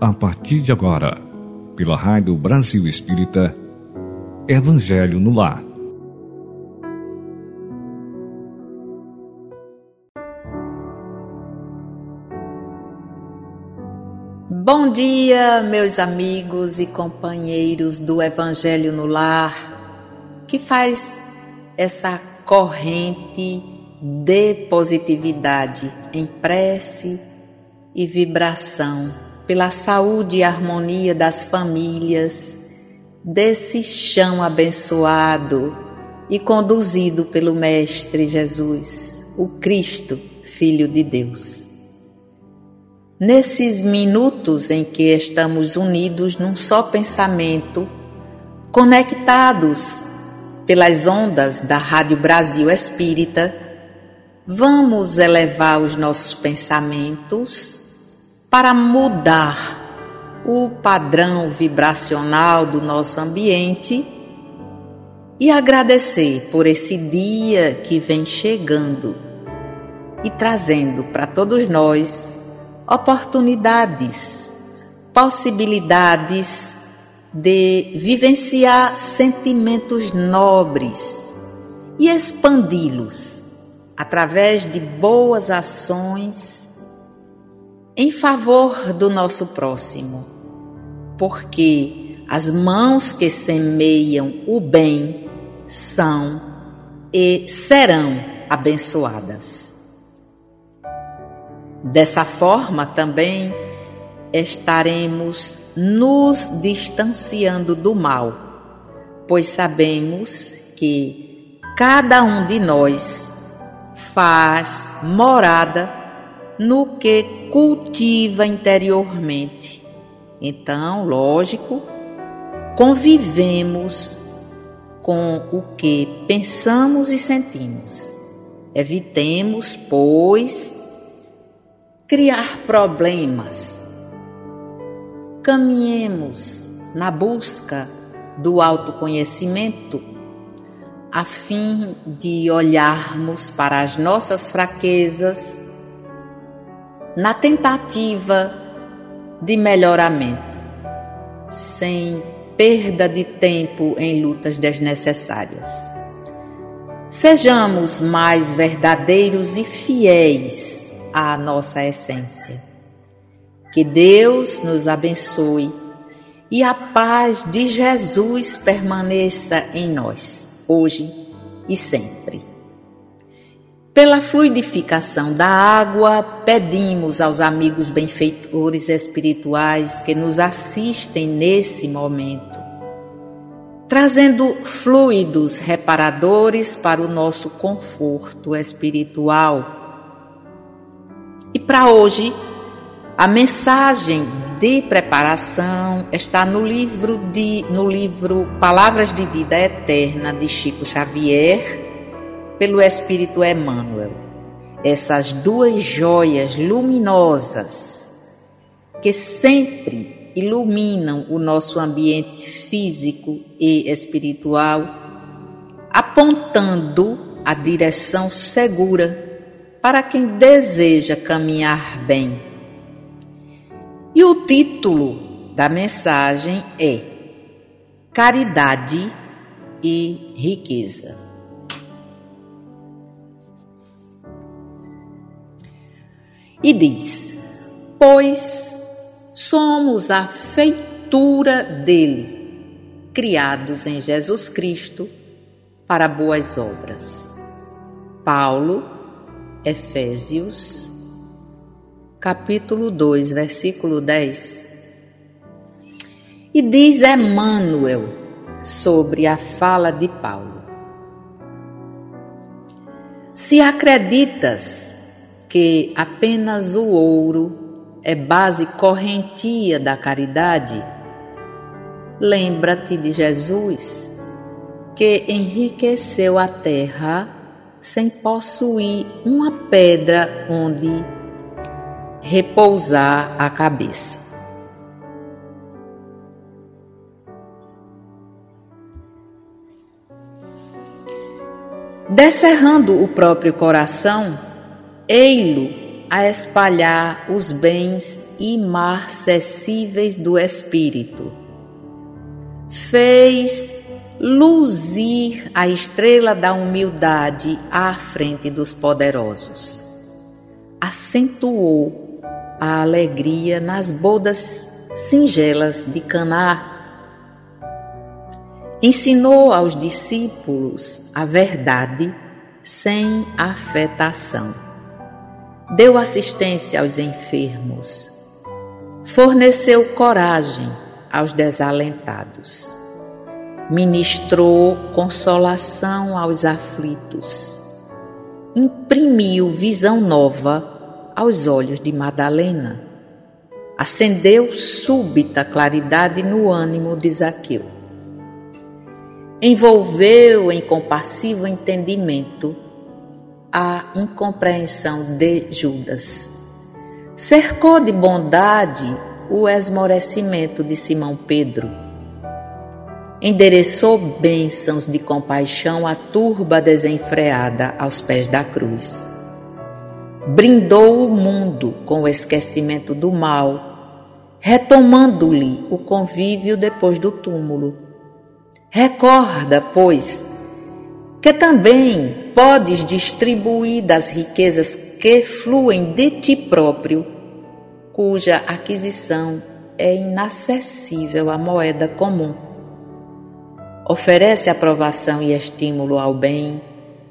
A partir de agora, pela Rádio Brasil Espírita, Evangelho no Lar. Bom dia, meus amigos e companheiros do Evangelho no Lar, que faz essa corrente de positividade em prece e vibração pela saúde e harmonia das famílias, desse chão abençoado e conduzido pelo Mestre Jesus, o Cristo, Filho de Deus. Nesses minutos em que estamos unidos num só pensamento, conectados pelas ondas da Rádio Brasil Espírita, vamos elevar os nossos pensamentos para mudar o padrão vibracional do nosso ambiente e agradecer por esse dia que vem chegando e trazendo para todos nós oportunidades, possibilidades de vivenciar sentimentos nobres e expandi-los através de boas ações em favor do nosso próximo, porque as mãos que semeiam o bem são e serão abençoadas. Dessa forma também estaremos nos distanciando do mal, pois sabemos que cada um de nós faz morada no que cultiva interiormente. Então, lógico, convivemos com o que pensamos e sentimos. Evitemos, pois, criar problemas. Caminhemos na busca do autoconhecimento, a fim de olharmos para as nossas fraquezas na tentativa de melhoramento, sem perda de tempo em lutas desnecessárias. Sejamos mais verdadeiros e fiéis à nossa essência. Que Deus nos abençoe e a paz de Jesus permaneça em nós, hoje e sempre. Pela fluidificação da água, pedimos aos amigos benfeitores espirituais que nos assistem nesse momento, trazendo fluidos reparadores para o nosso conforto espiritual. E para hoje, a mensagem de preparação está no livro de no livro Palavras de Vida Eterna de Chico Xavier, pelo Espírito Emmanuel. Essas duas joias luminosas que sempre iluminam o nosso ambiente físico e espiritual, apontando a direção segura para quem deseja caminhar bem. E o título da mensagem é Caridade e Riqueza. E diz: Pois somos a feitura dele, criados em Jesus Cristo para boas obras. Paulo Efésios, capítulo 2, versículo 10. E diz Emmanuel sobre a fala de Paulo: Se acreditas que apenas o ouro é base correntia da caridade, lembra-te de Jesus, que enriqueceu a terra sem possuir uma pedra onde repousar a cabeça. Descerrando o próprio coração, ei-lo a espalhar os bens imarcessíveis do Espírito. Fez luzir a estrela da humildade à frente dos poderosos. Acentuou a alegria nas bodas singelas de Caná. Ensinou aos discípulos a verdade sem afetação. Deu assistência aos enfermos. Forneceu coragem aos desalentados ministrou consolação aos aflitos, imprimiu visão nova aos olhos de Madalena, acendeu súbita claridade no ânimo de Zaqueu, envolveu em compassivo entendimento a incompreensão de Judas, cercou de bondade o esmorecimento de Simão Pedro endereçou bênçãos de compaixão à turba desenfreada aos pés da cruz. Brindou o mundo com o esquecimento do mal, retomando-lhe o convívio depois do túmulo. Recorda, pois, que também podes distribuir das riquezas que fluem de ti próprio, cuja aquisição é inacessível à moeda comum oferece aprovação e estímulo ao bem,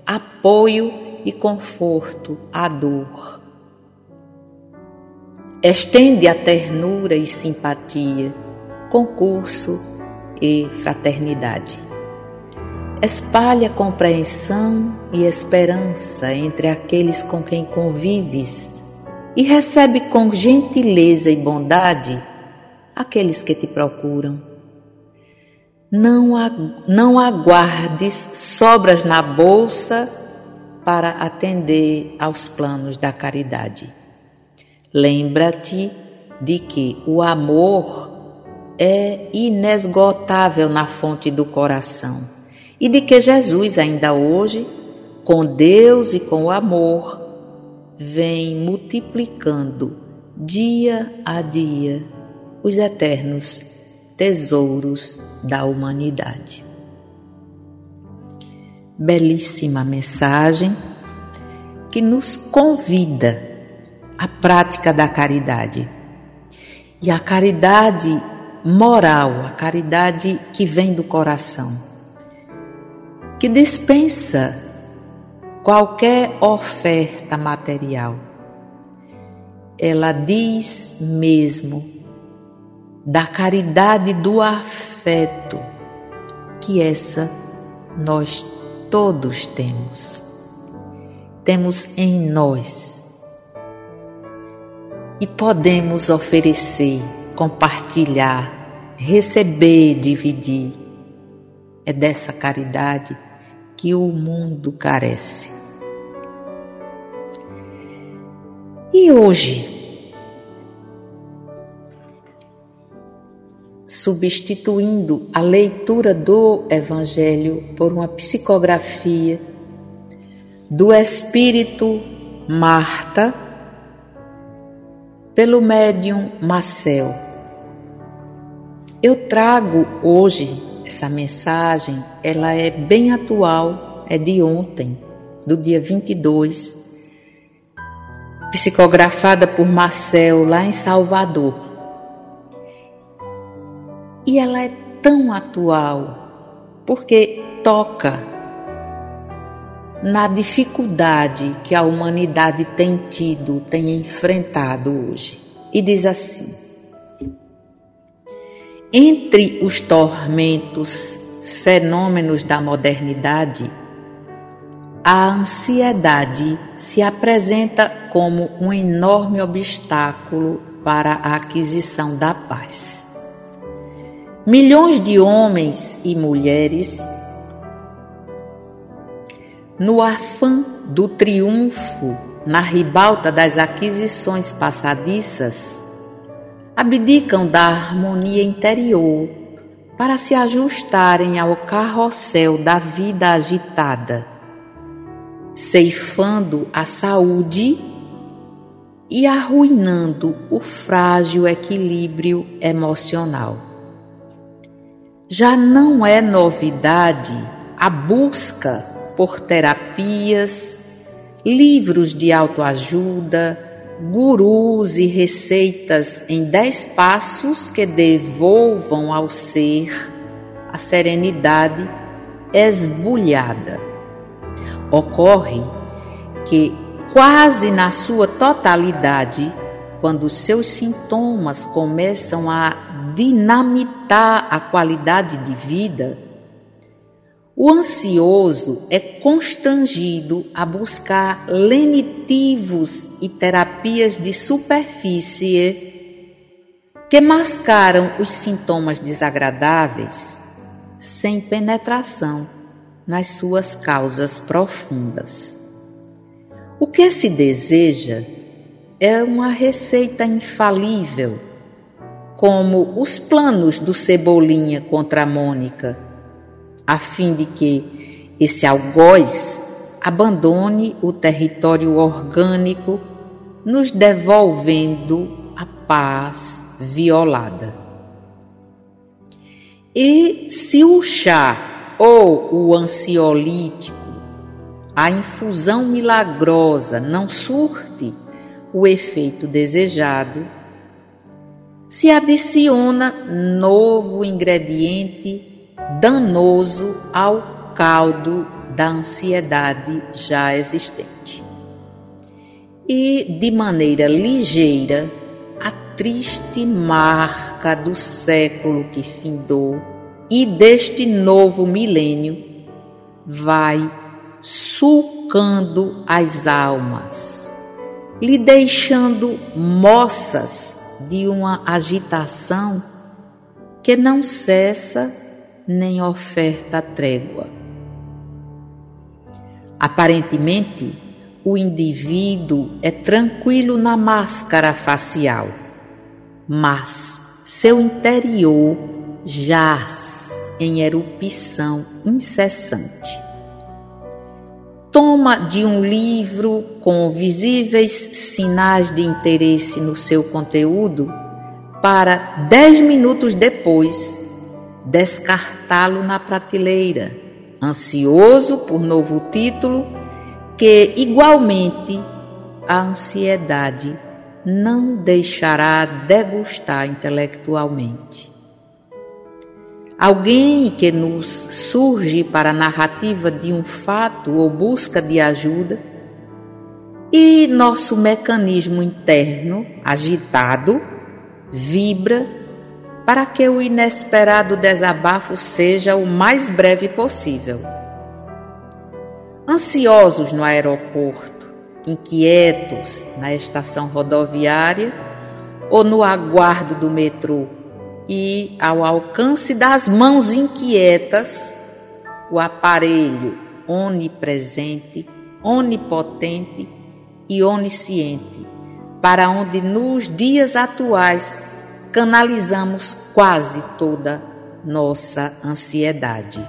apoio e conforto à dor. Estende a ternura e simpatia, concurso e fraternidade. Espalha compreensão e esperança entre aqueles com quem convives e recebe com gentileza e bondade aqueles que te procuram. Não, não aguardes sobras na bolsa para atender aos planos da caridade. Lembra-te de que o amor é inesgotável na fonte do coração e de que Jesus, ainda hoje, com Deus e com o amor, vem multiplicando dia a dia os eternos tesouros da humanidade. Belíssima mensagem que nos convida à prática da caridade. E a caridade moral, a caridade que vem do coração, que dispensa qualquer oferta material. Ela diz mesmo da caridade do afeto, que essa nós todos temos. Temos em nós. E podemos oferecer, compartilhar, receber, dividir. É dessa caridade que o mundo carece. E hoje, substituindo a leitura do Evangelho por uma psicografia do Espírito Marta pelo médium Marcel. Eu trago hoje essa mensagem, ela é bem atual, é de ontem, do dia 22, psicografada por Marcel lá em Salvador. E ela é tão atual porque toca na dificuldade que a humanidade tem tido, tem enfrentado hoje. E diz assim: Entre os tormentos, fenômenos da modernidade, a ansiedade se apresenta como um enorme obstáculo para a aquisição da paz. Milhões de homens e mulheres, no afã do triunfo na ribalta das aquisições passadiças, abdicam da harmonia interior para se ajustarem ao carrossel da vida agitada, ceifando a saúde e arruinando o frágil equilíbrio emocional. Já não é novidade a busca por terapias, livros de autoajuda, gurus e receitas em dez passos que devolvam ao ser a serenidade esbulhada. Ocorre que, quase na sua totalidade, quando seus sintomas começam a dinamitar a qualidade de vida, o ansioso é constrangido a buscar lenitivos e terapias de superfície que mascaram os sintomas desagradáveis sem penetração nas suas causas profundas. O que se deseja é uma receita infalível, como os planos do Cebolinha contra a Mônica a fim de que esse algoz abandone o território orgânico, nos devolvendo a paz violada. E se o chá ou o ansiolítico, a infusão milagrosa não surte o efeito desejado, se adiciona novo ingrediente danoso ao caldo da ansiedade já existente. E, de maneira ligeira, a triste marca do século que findou e deste novo milênio vai sulcando as almas, lhe deixando moças de uma agitação que não cessa nem oferta trégua. Aparentemente, o indivíduo é tranquilo na máscara facial, mas seu interior jaz em erupção incessante. Toma de um livro com visíveis sinais de interesse no seu conteúdo para dez minutos depois descartá-lo na prateleira, ansioso por novo título, que igualmente a ansiedade não deixará degustar intelectualmente. Alguém que nos surge para a narrativa de um fato ou busca de ajuda, e nosso mecanismo interno, agitado, vibra para que o inesperado desabafo seja o mais breve possível. Ansiosos no aeroporto, inquietos na estação rodoviária ou no aguardo do metrô e ao alcance das mãos inquietas, o aparelho onipresente, onipotente e onisciente, para onde nos dias atuais canalizamos quase toda nossa ansiedade.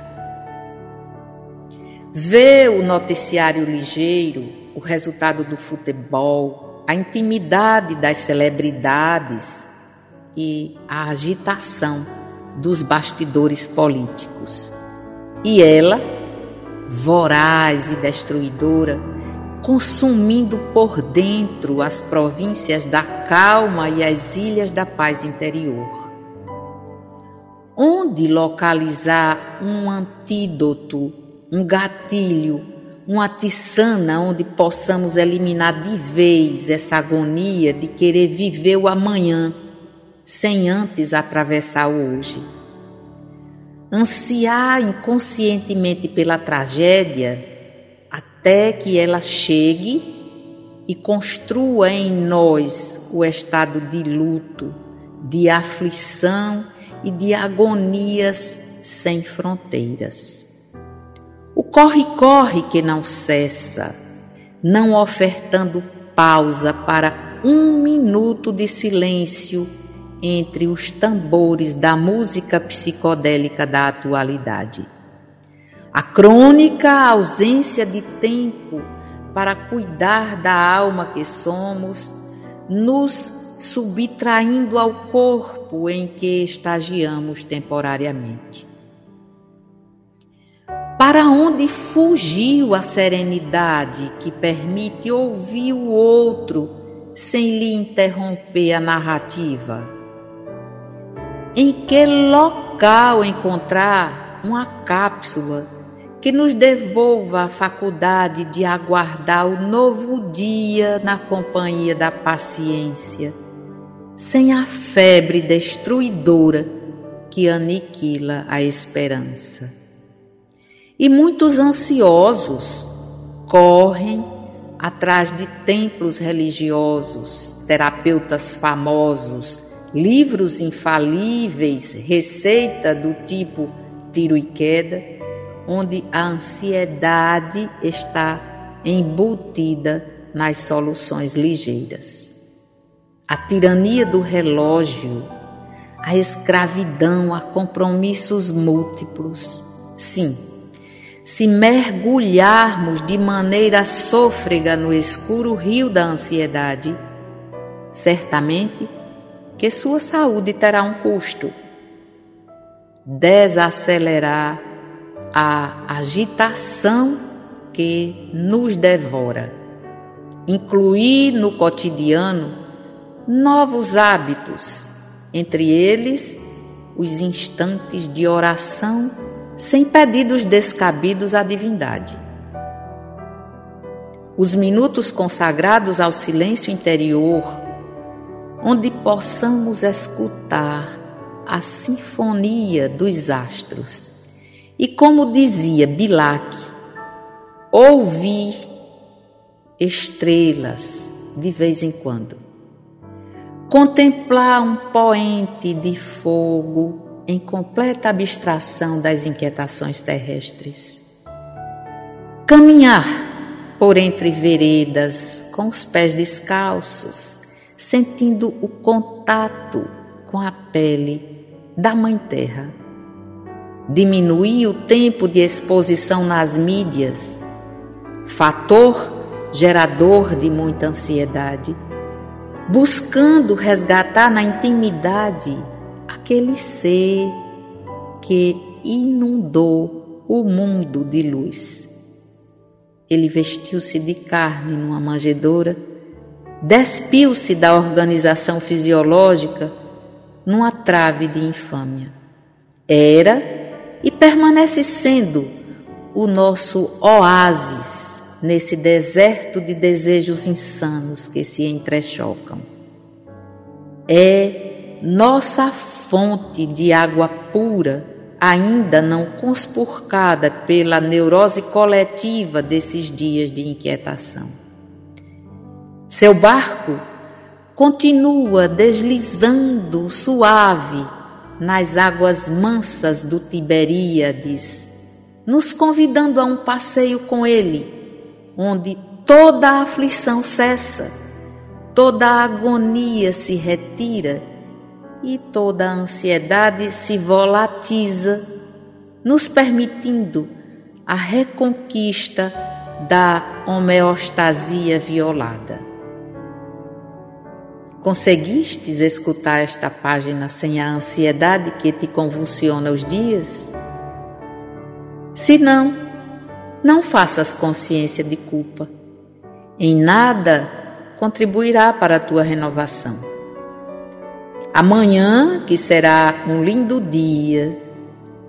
Ver o noticiário ligeiro, o resultado do futebol, a intimidade das celebridades e a agitação dos bastidores políticos. E ela, voraz e destruidora, consumindo por dentro as províncias da calma e as ilhas da paz interior. Onde localizar um antídoto, um gatilho, uma tiçana onde possamos eliminar de vez essa agonia de querer viver o amanhã sem antes atravessar o hoje? Ansiar inconscientemente pela tragédia até que ela chegue e construa em nós o estado de luto, de aflição e de agonias sem fronteiras. O corre-corre que não cessa, não ofertando pausa para um minuto de silêncio entre os tambores da música psicodélica da atualidade. A crônica ausência de tempo para cuidar da alma que somos nos subtraindo ao corpo em que estagiamos temporariamente. Para onde fugiu a serenidade que permite ouvir o outro sem lhe interromper a narrativa? Em que local encontrar uma cápsula que nos devolva a faculdade de aguardar o novo dia na companhia da paciência, sem a febre destruidora que aniquila a esperança? E muitos ansiosos correm atrás de templos religiosos, terapeutas famosos, livros infalíveis, receita do tipo tiro e queda, onde a ansiedade está embutida nas soluções ligeiras. A tirania do relógio, a escravidão a compromissos múltiplos. Sim, se mergulharmos de maneira sôfrega no escuro rio da ansiedade, certamente que sua saúde terá um custo. Desacelerar a agitação que nos devora. Incluir no cotidiano novos hábitos, entre eles os instantes de oração sem pedidos descabidos à divindade. Os minutos consagrados ao silêncio interior, onde possamos escutar a sinfonia dos astros. E como dizia Bilac, ouvir estrelas de vez em quando. Contemplar um poente de fogo em completa abstração das inquietações terrestres. Caminhar por entre veredas com os pés descalços, sentindo o contato com a pele da Mãe Terra. Diminuir o tempo de exposição nas mídias, fator gerador de muita ansiedade, buscando resgatar na intimidade aquele ser que inundou o mundo de luz. Ele vestiu-se de carne numa manjedoura, despiu-se da organização fisiológica numa trave de infâmia. Era e permanece sendo o nosso oásis nesse deserto de desejos insanos que se entrechocam. É nossa fonte de água pura, ainda não conspurcada pela neurose coletiva desses dias de inquietação. Seu barco continua deslizando suave nas águas mansas do Tiberíades, nos convidando a um passeio com ele, onde toda a aflição cessa, toda a agonia se retira e toda a ansiedade se volatiza, nos permitindo a reconquista da homeostasia violada. Conseguistes escutar esta página sem a ansiedade que te convulsiona os dias? Se não, não faças consciência de culpa. Em nada contribuirá para a tua renovação. Amanhã, que será um lindo dia,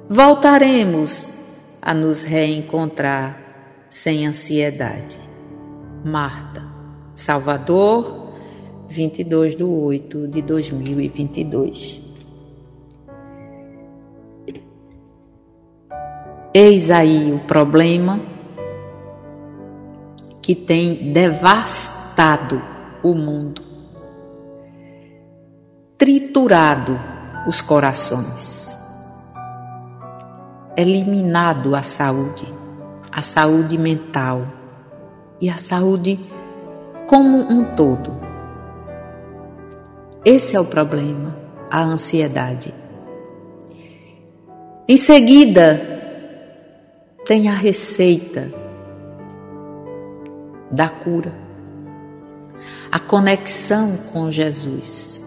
voltaremos a nos reencontrar sem ansiedade. Marta, Salvador, 22 de 8 de 2022. Eis aí o problema que tem devastado o mundo triturado os corações, eliminado a saúde, a saúde mental e a saúde como um todo. Esse é o problema, a ansiedade. Em seguida, tem a receita da cura. a conexão com Jesus.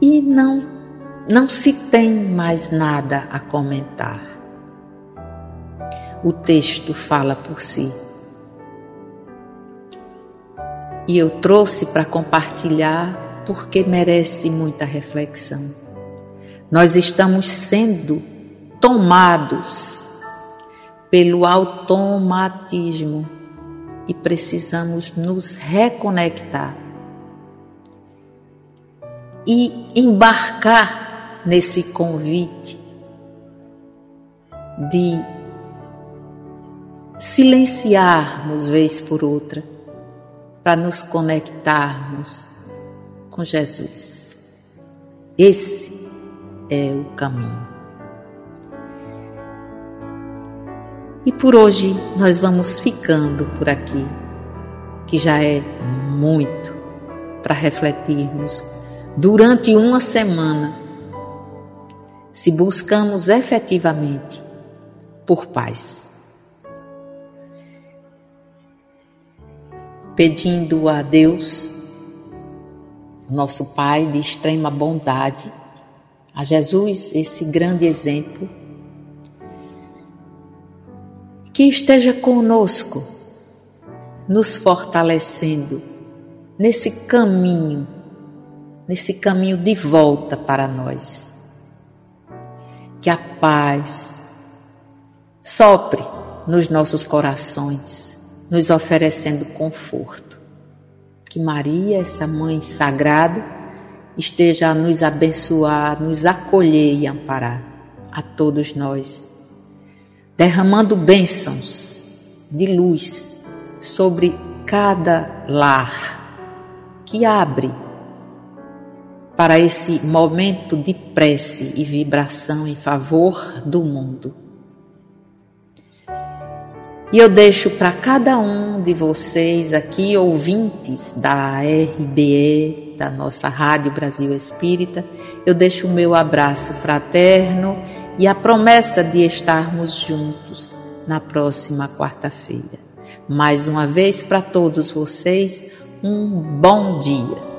E não, não se tem mais nada a comentar. O texto fala por si. E eu trouxe para compartilhar porque merece muita reflexão. Nós estamos sendo tomados pelo automatismo e precisamos nos reconectar e embarcar nesse convite de silenciarmos vez por outra para nos conectarmos com Jesus. Esse é o caminho. E por hoje nós vamos ficando por aqui, que já é muito para refletirmos durante uma semana se buscamos efetivamente por paz. Pedindo a Deus, nosso Pai de extrema bondade, a Jesus, esse grande exemplo, que esteja conosco, nos fortalecendo nesse caminho, nesse caminho de volta para nós. Que a paz sopre nos nossos corações, nos oferecendo conforto. Que Maria, essa mãe sagrada, esteja a nos abençoar, nos acolher e amparar a todos nós derramando bênçãos de luz sobre cada lar que abre para esse momento de prece e vibração em favor do mundo. E eu deixo para cada um de vocês aqui, ouvintes da RBE, da nossa Rádio Brasil Espírita, eu deixo o meu abraço fraterno e a promessa de estarmos juntos na próxima quarta-feira. Mais uma vez para todos vocês, um bom dia.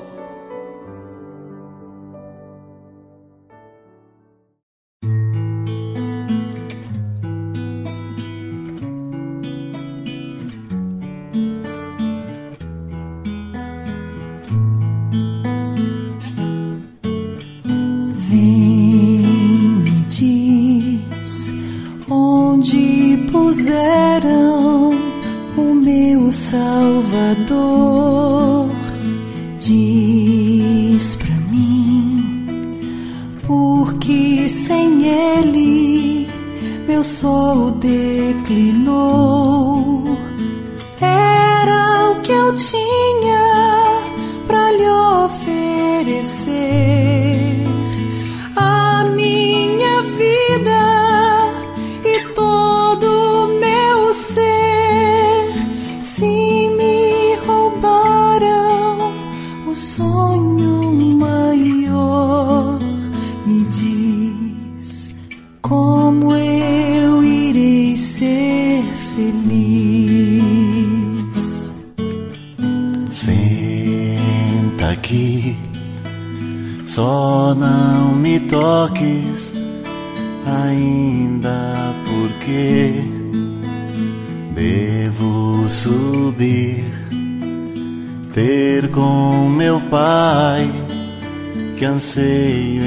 Anseio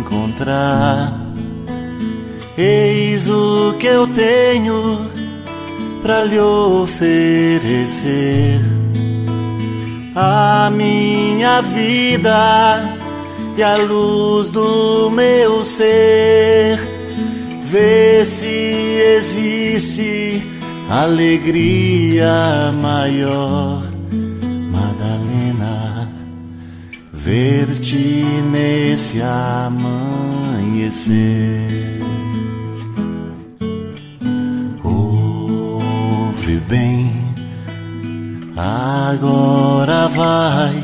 encontrar. Eis o que eu tenho para lhe oferecer. A minha vida e a luz do meu ser. Vê se existe alegria maior ver-te nesse amanhecer. Ouve bem, agora vai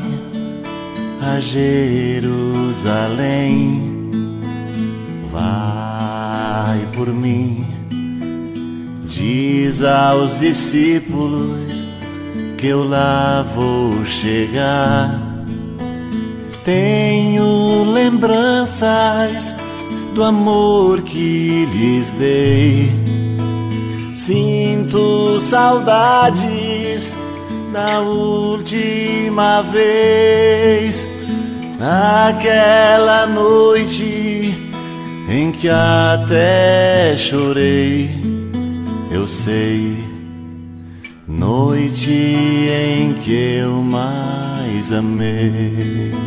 a Jerusalém, vai por mim Diz aos discípulos que eu lá vou chegar. Tenho lembranças do amor que lhes dei. Sinto saudades da última vez, naquela noite em que até chorei. Eu sei, noite em que eu mais amei.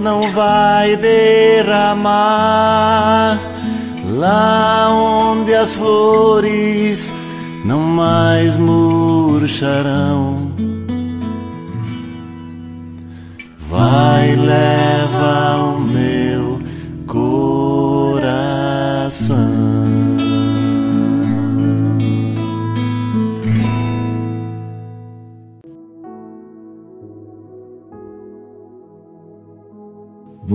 não vai derramar, lá onde as flores não mais murcharão. Vai, leva o meu coração.